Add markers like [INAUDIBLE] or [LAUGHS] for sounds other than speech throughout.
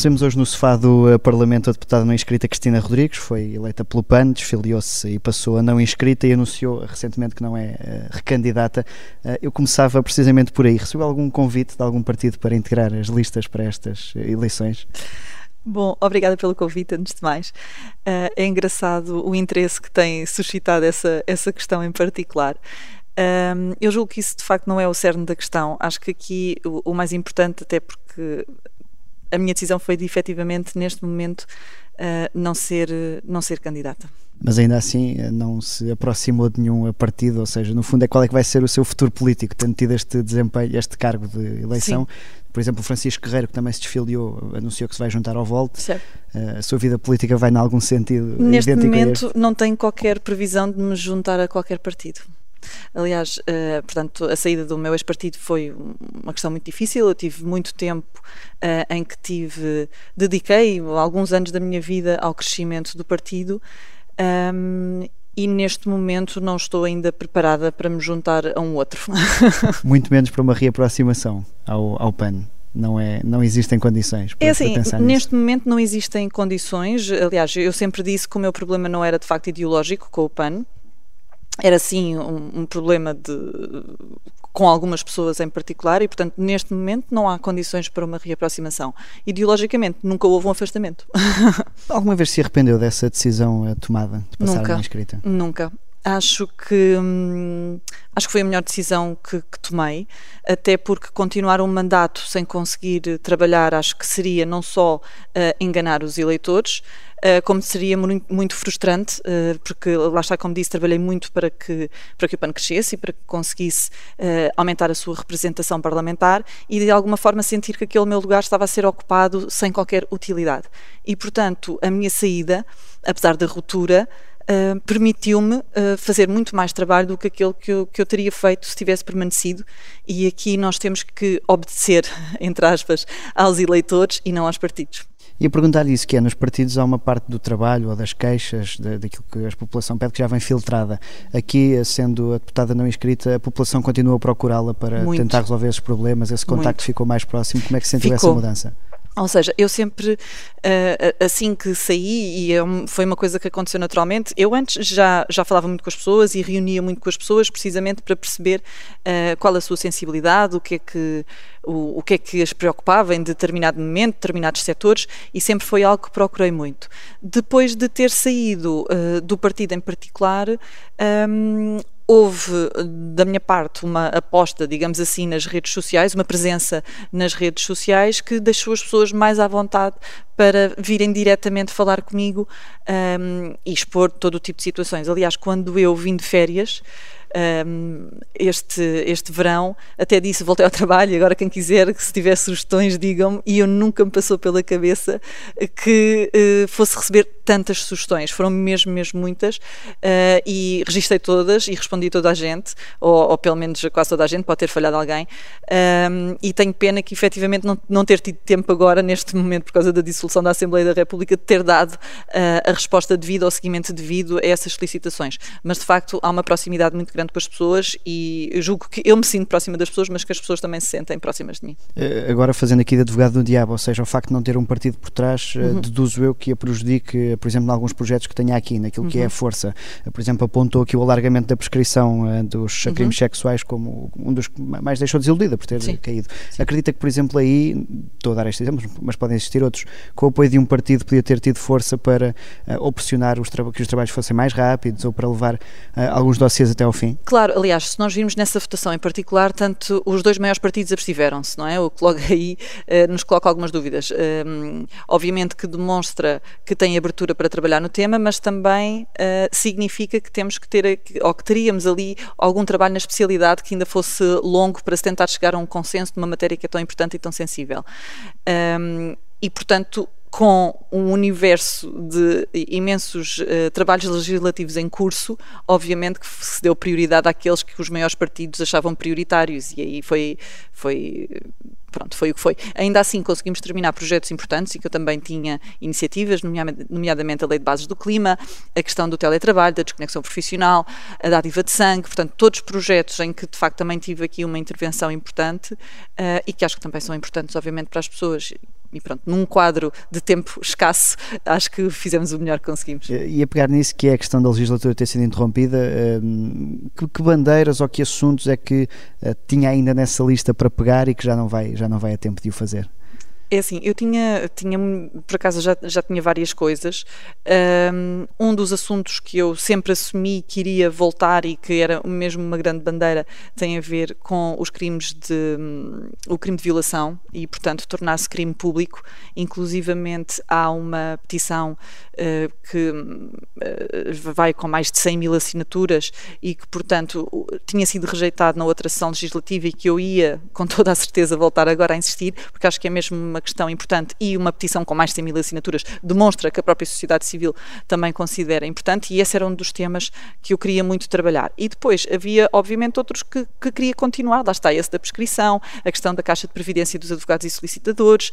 Recebemos hoje no sofá do Parlamento a deputada não inscrita Cristina Rodrigues, foi eleita pelo PAN, desfiliou-se e passou a não inscrita e anunciou recentemente que não é uh, recandidata. Uh, eu começava precisamente por aí. Recebeu algum convite de algum partido para integrar as listas para estas eleições? Bom, obrigada pelo convite, antes de mais. É engraçado o interesse que tem suscitado essa, essa questão em particular. Um, eu julgo que isso de facto não é o cerne da questão. Acho que aqui o, o mais importante, até porque a minha decisão foi de efetivamente, neste momento, uh, não, ser, não ser candidata. Mas ainda assim não se aproximou de nenhum partido, ou seja, no fundo é qual é que vai ser o seu futuro político, tendo tido este desempenho, este cargo de eleição. Sim. Por exemplo, Francisco Guerreiro, que também se desfiliou, anunciou que se vai juntar ao Volte. Certo. Uh, a sua vida política vai em algum sentido Neste momento não tenho qualquer previsão de me juntar a qualquer partido. Aliás, uh, portanto, a saída do meu ex-partido foi uma questão muito difícil. Eu tive muito tempo uh, em que tive, dediquei alguns anos da minha vida ao crescimento do partido. Um, e neste momento não estou ainda preparada para me juntar a um outro. [LAUGHS] Muito menos para uma reaproximação ao, ao PAN não é não existem condições para, é assim, neste momento não existem condições aliás eu sempre disse que o meu problema não era de facto ideológico com o PAN era sim um, um, problema de, com algumas pessoas em particular e, portanto, neste momento não há condições para uma reaproximação. Ideologicamente, nunca houve um afastamento. [LAUGHS] Alguma vez se arrependeu dessa decisão eh, tomada de passar nunca, a inscrita? Nunca. Acho que hum, acho que foi a melhor decisão que, que, tomei, até porque continuar um mandato sem conseguir trabalhar acho que seria não só uh, enganar os eleitores, uh, como seria muito, muito frustrante, uh, porque lá está, como disse, trabalhei muito para que, para que o PAN crescesse e para que conseguisse aumentar a sua representação parlamentar e de alguma forma sentir que aquele meu lugar estava a ser ocupado sem qualquer utilidade. E, portanto, a minha saída, apesar da ruptura, Uh, permitiu-me uh, fazer muito mais trabalho do que aquele que eu, que eu, teria feito se tivesse permanecido. E aqui nós temos que obedecer, [LAUGHS] entre aspas, aos eleitores e não aos partidos. E a perguntar isso, que é, nos partidos há uma parte do trabalho ou das queixas, de, daquilo que a população pede, que já vem filtrada. Aqui, sendo a deputada não inscrita, a população continua a procurá-la para Muito. tentar resolver esses problemas, esse contacto Muito. ficou mais próximo. Como é que sentiu ficou. essa mudança? Ou seja, eu sempre, uh, assim que saí, e é foi uma coisa que aconteceu naturalmente, eu antes já, já falava muito com as pessoas e reunia muito com as pessoas precisamente para perceber uh, qual a sua sensibilidade, o que, é que, o, o que é que as preocupava em determinado momento, determinados setores, e sempre foi algo que procurei muito. Depois de ter saído uh, do partido em particular, um, houve da minha parte uma aposta, digamos assim, nas redes sociais, uma presença nas redes sociais que deixou as pessoas mais à vontade para virem diretamente falar comigo um, e expor todo o tipo de situações. Aliás, quando eu vim de férias, um, este, este verão. Até disse, voltei ao trabalho, agora quem quiser, que se tiver sugestões, digam-me. E eu nunca me passou pela cabeça que uh, fosse receber tantas sugestões. Foram mesmo, mesmo muitas. Uh, e registrei todas e respondi a toda a gente, ou, ou, pelo menos quase toda a gente, pode ter falhado alguém. Um, e tenho pena que efetivamente não, não ter tido tempo agora, neste momento, por causa da dissolução da Assembleia da República, de ter dado uh, a resposta devida, ao seguimento devido a essas solicitações. Mas de facto há uma proximidade muito grande com as pessoas e julgo que eu me sinto próxima das pessoas, mas que as pessoas também se sentem próximas de mim. Eh, agora fazendo aqui de advogado do diabo, ou seja, o facto de não ter um partido por trás, uhum. deduzo eu que a prejudique, por exemplo, em alguns projetos que tenha aqui, naquilo uhum. que é a uhum. força. Eh, por exemplo, apontou aqui o alargamento da prescrição dos uhum. crimes sexuais como um dos que mais deixou desiludida por ter Sim. caído. Sim. Acredita que, por exemplo, aí, estou a dar este exemplo, mas podem existir outros, com o apoio de um partido podia ter tido força para uh, ou pressionar os que os trabalhos fossem mais rápidos ou para levar uh, alguns dossiês até ao fim? Claro, aliás, se nós vimos nessa votação em particular, tanto os dois maiores partidos abstiveram-se, não é? O que logo aí uh, nos coloca algumas dúvidas. Uh, obviamente que demonstra que tem abertura para trabalhar no tema, mas também uh, significa que temos que ter, ou que teríamos ali algum trabalho na especialidade que ainda fosse longo para se tentar chegar a um consenso de uma matéria que é tão importante e tão sensível. Um, e, portanto, com um universo de imensos uh, trabalhos legislativos em curso, obviamente que se deu prioridade àqueles que os maiores partidos achavam prioritários e aí foi foi pronto, foi o que foi. Ainda assim conseguimos terminar projetos importantes e que eu também tinha iniciativas, nomeadamente a Lei de Bases do Clima, a questão do teletrabalho, da desconexão profissional, a dádiva de sangue, portanto, todos projetos em que de facto também tive aqui uma intervenção importante uh, e que acho que também são importantes, obviamente, para as pessoas e pronto, num quadro de tempo escasso, acho que fizemos o melhor que conseguimos. E a pegar nisso, que é a questão da legislatura ter sido interrompida, hum, que, bandeiras ou que assuntos é que uh, tinha ainda nessa lista para pegar e que já não vai, já não vai a tempo de o fazer? É assim, eu tinha, tinha por acaso já, já tinha várias coisas. Um dos assuntos que eu sempre assumi que iria voltar e que era mesmo uma grande bandeira tem a ver com os crimes de o crime de violação e, portanto, tornar-se crime público. Inclusivamente há uma petição uh, que uh, vai com mais de 100 mil assinaturas e que, portanto, tinha sido rejeitado na outra sessão legislativa e que eu ia, com toda a certeza, voltar agora a insistir, porque acho que é mesmo uma questão importante e uma petição com mais de 100 mil assinaturas demonstra que a própria sociedade civil também considera importante e esse era um dos temas que eu queria muito trabalhar. E depois havia, obviamente, outros que, que queria continuar, lá está esse da prescrição, a questão da Caixa de Previdência dos advogados e solicitadores.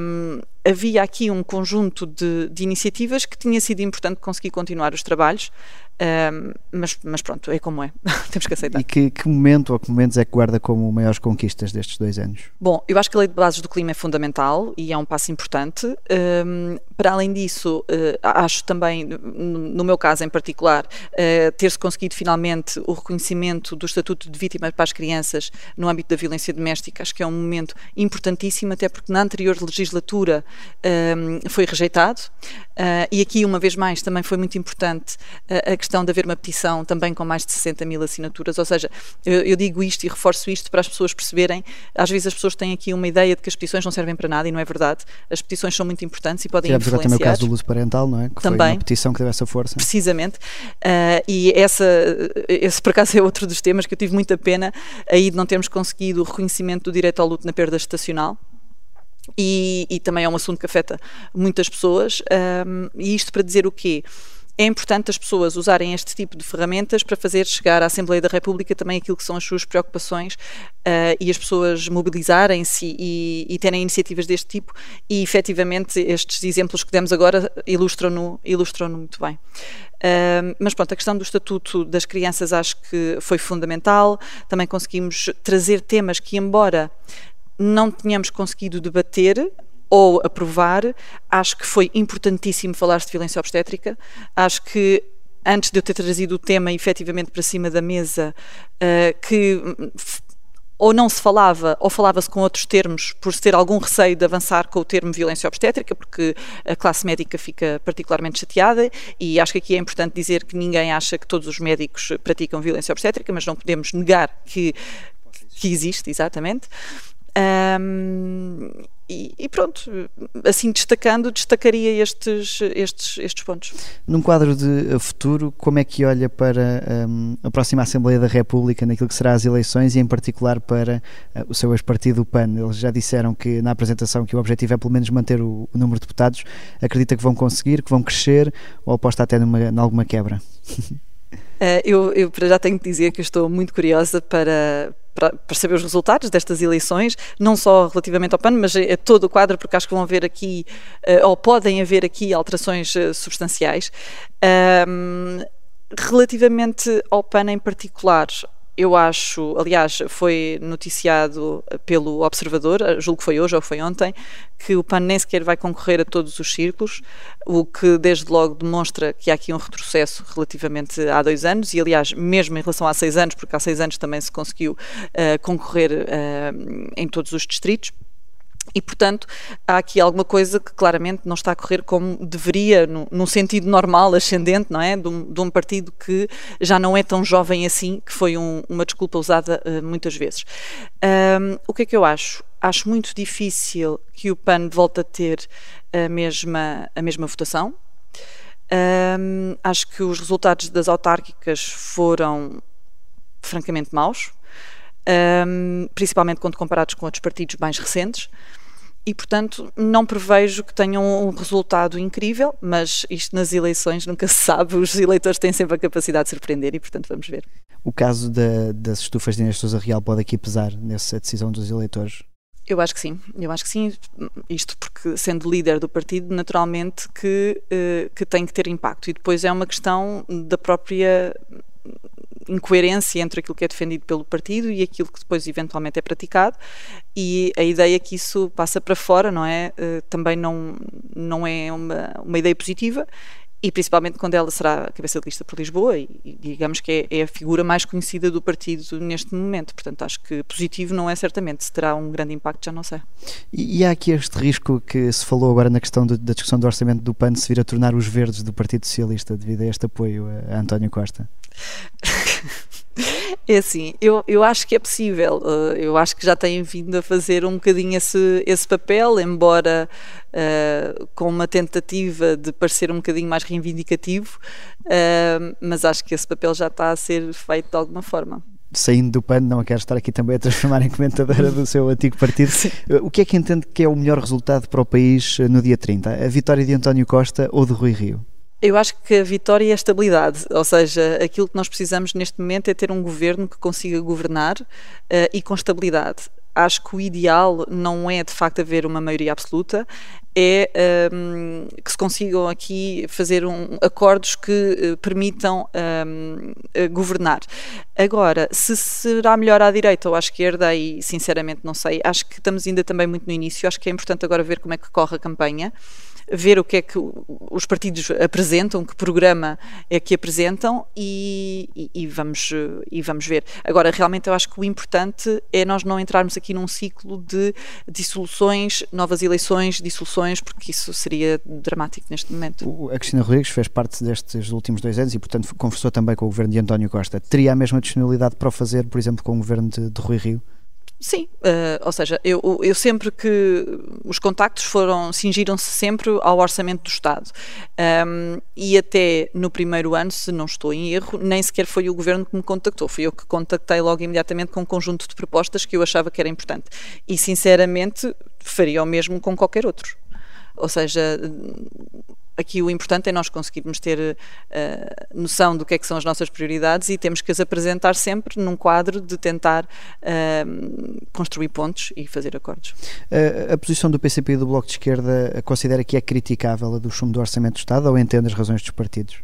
Um, havia aqui um conjunto de, de iniciativas que tinha sido importante conseguir continuar os trabalhos. Um, mas, mas, pronto, é como é, [LAUGHS] temos que aceitar. E que, que, momento ou que momentos é que guarda como maiores conquistas destes dois anos? Bom, eu acho que a lei de bases do clima é fundamental e é um passo importante. Um, para além disso, uh, acho também, no meu caso em particular, uh, ter-se conseguido finalmente o reconhecimento do Estatuto de Vítima para as crianças no âmbito da violência doméstica, acho que é um momento importantíssimo, até porque na anterior legislatura um, foi rejeitado. Uh, e aqui, uma vez mais, também foi muito importante a questão de haver uma petição também com mais de 60 mil assinaturas, ou seja, eu, eu, digo isto e reforço isto para as pessoas perceberem, às vezes as pessoas têm aqui uma ideia de que as petições não servem para nada e não é verdade, as petições são muito importantes e podem Tivemos influenciar. também o caso do uso parental, não é? Que também, foi uma petição que teve essa força. Precisamente, uh, e essa, esse por acaso é outro dos temas que eu tive muita pena aí de não termos conseguido o reconhecimento do direito ao luto na perda estacional, e, e, também é um assunto que afeta muitas pessoas. Um, ah, e isto para dizer o quê? É importante as pessoas usarem este tipo de ferramentas para fazer chegar à Assembleia da República também aquilo que são as suas preocupações uh, e as pessoas mobilizarem-se e, e, terem iniciativas deste tipo e efetivamente estes exemplos que demos agora ilustram-no ilustram muito bem. Uh, mas pronto, a questão do estatuto das crianças acho que foi fundamental. Também conseguimos trazer temas que, embora não tenhamos conseguido debater, ou aprovar. Acho que foi importantíssimo falar-se de violência obstétrica. Acho que antes de eu ter trazido o tema efetivamente para cima da mesa, uh, que ou não se falava, ou falava-se com outros termos, por se ter algum receio de avançar com o termo violência obstétrica, porque a classe médica fica particularmente chateada, e acho que aqui é importante dizer que ninguém acha que todos os médicos praticam violência obstétrica, mas não podemos negar que, que existe, exatamente. Um, e, e, pronto, assim destacando, destacaria estes, estes, estes pontos. Num quadro de futuro, como é que olha para um, a próxima Assembleia da República, naquilo que será as eleições e em particular para uh, o seu ex-partido, o PAN? Eles já disseram que na apresentação que o objetivo é pelo menos manter o, o número de deputados. Acredita que vão conseguir, que vão crescer ou aposta até numa, em alguma quebra? Uh, [LAUGHS] eu, eu já tenho que dizer que estou muito curiosa para, para, para, saber os resultados destas eleições, não só relativamente ao PAN, mas a, todo o quadro, porque acho que vão haver aqui, uh, ou podem haver aqui alterações uh, substanciais. relativamente ao PAN em particular, eu acho, aliás, foi noticiado pelo Observador, julgo que foi hoje ou foi ontem, que o PAN nem sequer vai concorrer a todos os círculos, o que desde logo demonstra que há aqui um retrocesso relativamente há dois anos, e aliás, mesmo em relação a seis anos, porque há seis anos também se conseguiu uh, concorrer uh, em todos os distritos. E, portanto, há aqui alguma coisa que claramente não está a correr como deveria, no, num sentido normal, ascendente, não é? De um, de um, partido que já não é tão jovem assim, que foi um, uma desculpa usada uh, muitas vezes. Um, o que é que eu acho? Acho muito difícil que o PAN volte a ter a mesma, a mesma votação. Acho que os resultados das autárquicas foram francamente maus um, principalmente quando comparados com outros partidos mais recentes. E, portanto, não prevejo que tenham um resultado incrível, mas isto nas eleições nunca se sabe, os eleitores têm sempre a capacidade de surpreender e, portanto, vamos ver. O caso da, das estufas de Inês Sousa Real pode aqui pesar nessa decisão dos eleitores? Eu acho que sim, eu acho que sim, isto porque sendo líder do partido, naturalmente que, uh, que tem que ter impacto e depois é uma questão da própria incoerência entre aquilo que é defendido pelo partido e aquilo que depois eventualmente é praticado e a ideia que isso passa para fora, não é? Uh, também não, não é uma, uma ideia positiva e principalmente quando ela será a cabeça de lista por Lisboa e, e digamos que é, é, a figura mais conhecida do partido neste momento. Portanto, acho que positivo não é certamente. Se terá um grande impacto, já não sei. E, e há aqui este risco que se falou agora na questão do, da discussão do orçamento do PAN se vir a tornar os verdes do Partido Socialista devido a este apoio a António Costa? [LAUGHS] É assim, eu, eu acho que é possível. Uh, eu acho que já têm vindo a fazer um bocadinho esse, esse papel, embora uh, com uma tentativa de parecer um bocadinho mais reivindicativo, uh, mas acho que esse papel já está a ser feito de alguma forma saindo do pano, não quero estar aqui também a transformar em comentadora do seu antigo partido. O que é que entende que é o melhor resultado para o país no dia 30? A vitória de António Costa ou de Rui Rio? Eu acho que a vitória é a estabilidade, ou seja, aquilo que nós precisamos neste momento é ter um governo que consiga governar uh, e com estabilidade. Acho que o ideal não é de facto haver uma maioria absoluta, é um, ehm, que se consigam aqui fazer um, acordos que uh, permitam um, ehm, governar. Agora, se será melhor à direita ou à esquerda, aí sinceramente não sei. Acho que estamos ainda também muito no início, acho que é importante agora ver como é que corre a campanha ver o que é que os partidos apresentam, que programa é que apresentam e, e, e, vamos, e vamos ver. Agora, realmente eu acho que o importante é nós não entrarmos aqui num ciclo de dissoluções, novas eleições, dissoluções, porque isso seria dramático neste momento. A Cristina Rodrigues fez parte destes últimos dois anos e, portanto, conversou também com o governo de António Costa. Teria a mesma disponibilidade para o fazer, por exemplo, com o governo de, de Rui Rio? Sim, uh, ou seja, eu, eu, sempre que os contactos foram, cingiram-se sempre ao orçamento do Estado. Um, e até no primeiro ano, se não estou em erro, nem sequer foi o governo que me contactou, fui eu que contactei logo imediatamente com um conjunto de propostas que eu achava que era importante. E sinceramente faria o mesmo com qualquer outro. Ou seja, aqui o importante é nós conseguirmos ter uh, noção do que é que são as nossas prioridades e temos que as apresentar sempre num quadro de tentar uh, construir pontos e fazer acordos. Uh, a posição do PCP e do Bloco de Esquerda considera que é criticável a do chumbo do Orçamento do Estado ou entende as razões dos partidos?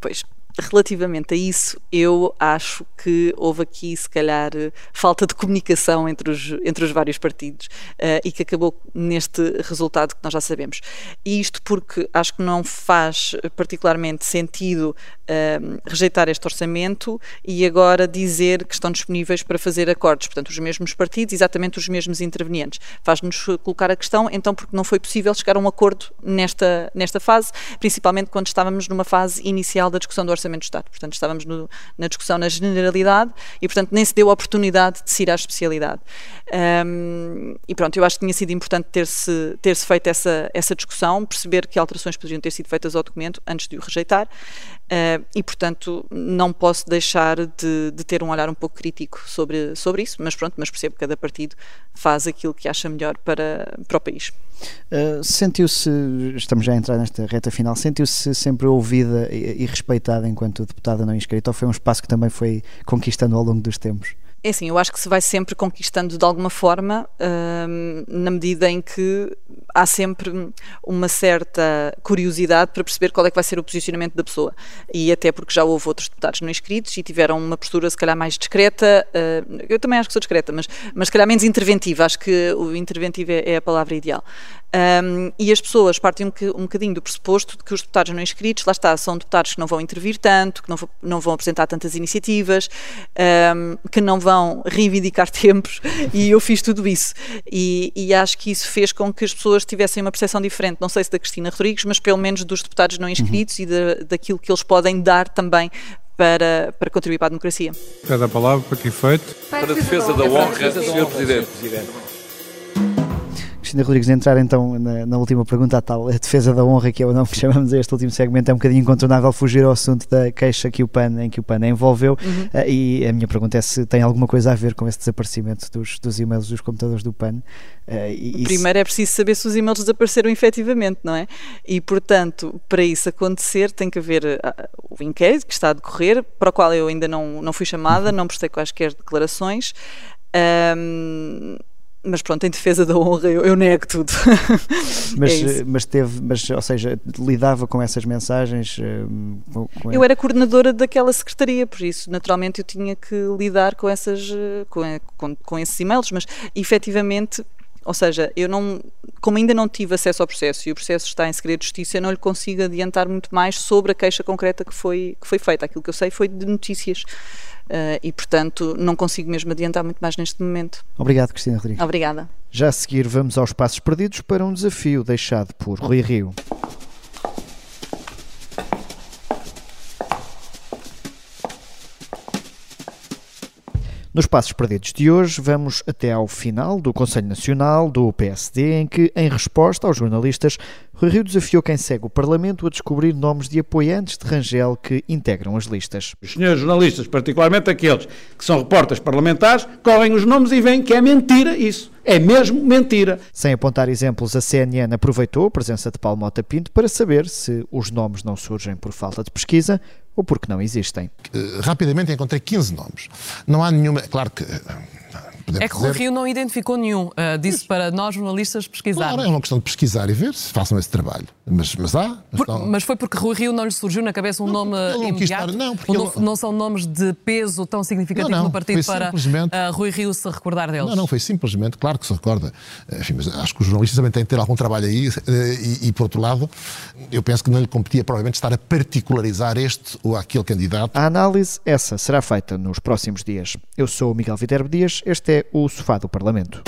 pois, relativamente a isso, eu acho que houve aqui, se calhar, falta de comunicação entre os, entre os vários partidos uh, e que acabou neste resultado que nós já sabemos. E isto porque acho que não faz particularmente sentido uh, rejeitar este orçamento e agora dizer que estão disponíveis para fazer acordos. Portanto, os mesmos partidos, exatamente os mesmos intervenientes. Faz-nos colocar a questão, então, porque não foi possível chegar a um acordo nesta, nesta fase, principalmente quando estávamos numa fase inicial da discussão do orçamento Orçamento do Estado. Portanto, estávamos no, na discussão na generalidade e, portanto, nem se deu a oportunidade de se ir à especialidade. Um, e pronto, eu acho que tinha sido importante ter-se ter -se feito essa, essa discussão, perceber que alterações poderiam ter sido feitas ao documento antes de o rejeitar. Uh, e, portanto, não posso deixar de, de, ter um olhar um pouco crítico sobre, sobre isso, mas pronto, mas percebo que cada partido faz aquilo que acha melhor para, para o país. Uh, sentiu-se, estamos já a entrar nesta reta final, sentiu-se sempre ouvida e respeitada enquanto deputada não inscrita ou foi um espaço que também foi conquistando ao longo dos tempos? É assim, eu acho que se vai sempre conquistando de alguma forma, hum, na medida em que há sempre uma certa curiosidade para perceber qual é que vai ser o posicionamento da pessoa. E até porque já houve outros deputados não inscritos e tiveram uma postura se calhar mais discreta, uh, eu também acho que sou discreta, mas, mas se calhar menos interventiva, acho que o interventivo é, é a palavra ideal. Um, e as pessoas partem um, um bocadinho do pressuposto de que os deputados não inscritos, lá está, são deputados que não vão intervir tanto, que não, não vão apresentar tantas iniciativas, um, que não vão reivindicar [LAUGHS] tempos, e eu fiz tudo isso. E, e, acho que isso fez com que as pessoas tivessem uma percepção diferente, não sei se da Cristina Rodrigues, mas pelo menos dos deputados não inscritos uhum. e da, daquilo que eles podem dar também para, para contribuir para a democracia. Cada palavra para que efeito? Para a defesa da honra, Sr. Presidente. Cristina Rodrigues, entrar então na, na, última pergunta, a tal a defesa da honra, que é o nome que [LAUGHS] chamamos a este último segmento, é um bocadinho incontornável fugir ao assunto da queixa que o PAN, em que o PAN envolveu. Uhum. Uh, e a minha pergunta é se tem alguma coisa a ver com esse desaparecimento dos, dos e-mails dos computadores do PAN. Uh, e, Primeiro se... é preciso saber se os e-mails desapareceram efetivamente, não é? E, portanto, para isso acontecer, tem que haver uh, o inquérito que está a decorrer, para o qual eu ainda não, não fui chamada, uhum. não prestei quaisquer declarações. Um, mas pronto, em defesa da honra eu, eu nego tudo. [LAUGHS] mas, é mas teve, mas, ou seja, lidava com essas mensagens? Com, com eu era coordenadora daquela secretaria, por isso naturalmente eu tinha que lidar com essas com, com, com esses e-mails, mas efetivamente ou seja, eu não, como ainda não tive acesso ao processo e o processo está em segredo de justiça, eu não lhe consigo adiantar muito mais sobre a queixa concreta que foi, que foi feita. Aquilo que eu sei foi de notícias uh, e, portanto, não consigo mesmo adiantar muito mais neste momento. Obrigado, Cristina Rodrigues. Obrigada. Já a seguir, vamos aos passos perdidos para um desafio deixado por Rui Rio. Nos Passos Perdidos de hoje, vamos até ao final do Conselho Nacional do PSD, em que, em resposta aos jornalistas, Rui Rio desafiou quem segue o Parlamento a descobrir nomes de apoiantes de Rangel que integram as listas. Os senhores jornalistas, particularmente aqueles que são repórteres parlamentares, correm os nomes e veem que é mentira isso. É mesmo mentira. Sem apontar exemplos, a CNN aproveitou a presença de Paulo Mota Pinto para saber se os nomes não surgem por falta de pesquisa ou porque não existem. Eh, rapidamente encontrei 15 nomes. Não há nenhuma. Claro que eh, é que o Rio não identificou nenhum, uh, disse para nós jornalistas pesquisar. Claro, é uma questão de pesquisar e ver se façam esse trabalho. Mas, mas há. Mas, Por, mas foi porque Rui Rio não lhe surgiu na cabeça um não, nome não imediato? Estar, não, porque não, ele... não são nomes de peso tão significativo no partido para uh, Rui Rio se recordar deles? Não, não, foi simplesmente, claro que se recorda. Enfim, mas acho que os jornalistas também têm de ter algum trabalho aí eh, e, e, por outro lado, eu penso que não lhe competia provavelmente estar a particularizar este ou aquele candidato. A análise, essa, será feita nos próximos dias. Eu sou o Miguel Viterbo Dias, este é o Sofá do Parlamento.